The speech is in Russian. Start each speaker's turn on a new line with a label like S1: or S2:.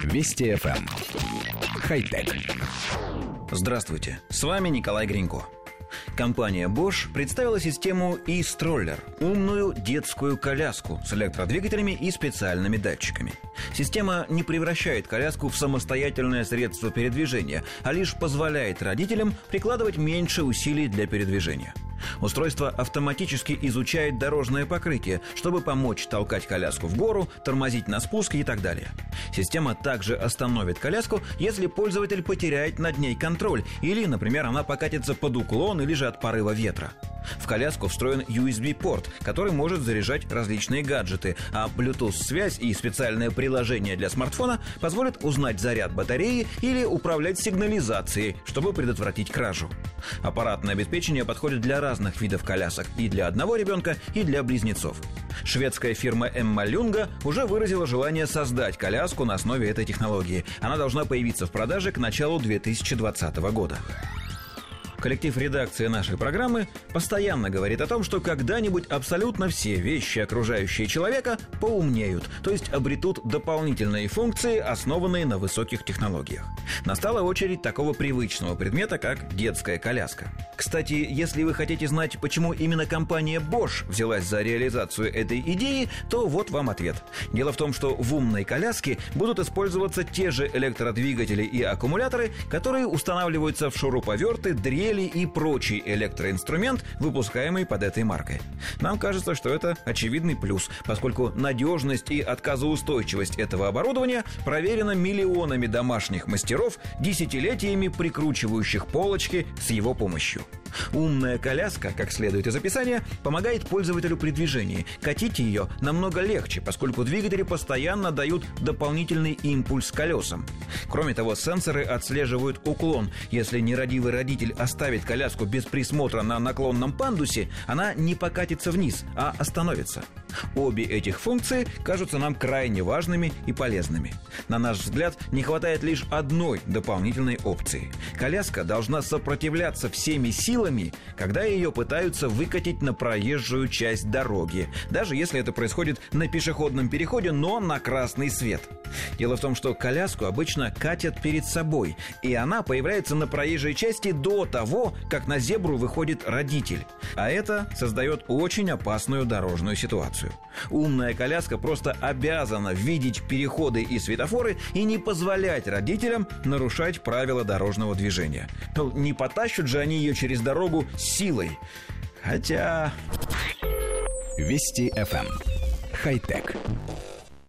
S1: Вести FM. Эм. Хай-тек.
S2: Здравствуйте, с вами Николай Гринько. Компания Bosch представила систему e-stroller – умную детскую коляску с электродвигателями и специальными датчиками. Система не превращает коляску в самостоятельное средство передвижения, а лишь позволяет родителям прикладывать меньше усилий для передвижения – Устройство автоматически изучает дорожное покрытие, чтобы помочь толкать коляску в гору, тормозить на спуске и так далее. Система также остановит коляску, если пользователь потеряет над ней контроль или, например, она покатится под уклон или же от порыва ветра. В коляску встроен USB-порт, который может заряжать различные гаджеты, а Bluetooth-связь и специальное приложение для смартфона позволят узнать заряд батареи или управлять сигнализацией, чтобы предотвратить кражу. Аппаратное обеспечение подходит для разных видов колясок и для одного ребенка, и для близнецов. Шведская фирма Эмма Люнга уже выразила желание создать коляску на основе этой технологии. Она должна появиться в продаже к началу 2020 года. Коллектив редакции нашей программы постоянно говорит о том, что когда-нибудь абсолютно все вещи, окружающие человека, поумнеют, то есть обретут дополнительные функции, основанные на высоких технологиях. Настала очередь такого привычного предмета, как детская коляска. Кстати, если вы хотите знать, почему именно компания Bosch взялась за реализацию этой идеи, то вот вам ответ. Дело в том, что в умной коляске будут использоваться те же электродвигатели и аккумуляторы, которые устанавливаются в шуруповерты, дрели дрели и прочий электроинструмент, выпускаемый под этой маркой. Нам кажется, что это очевидный плюс, поскольку надежность и отказоустойчивость этого оборудования проверена миллионами домашних мастеров, десятилетиями прикручивающих полочки с его помощью. Умная коляска, как следует из описания, помогает пользователю при движении. Катить ее намного легче, поскольку двигатели постоянно дают дополнительный импульс колесам. Кроме того, сенсоры отслеживают уклон. Если нерадивый родитель оставит коляску без присмотра на наклонном пандусе, она не покатится вниз, а остановится. Обе этих функции кажутся нам крайне важными и полезными. На наш взгляд, не хватает лишь одной дополнительной опции. Коляска должна сопротивляться всеми силами, когда ее пытаются выкатить на проезжую часть дороги, даже если это происходит на пешеходном переходе, но на красный свет. Дело в том, что коляску обычно катят перед собой, и она появляется на проезжей части до того, как на зебру выходит родитель. А это создает очень опасную дорожную ситуацию. Умная коляска просто обязана видеть переходы и светофоры и не позволять родителям нарушать правила дорожного движения. Ну, не потащат же они ее через дорогу силой. Хотя...
S1: Вести FM. Эм. Хай-тек.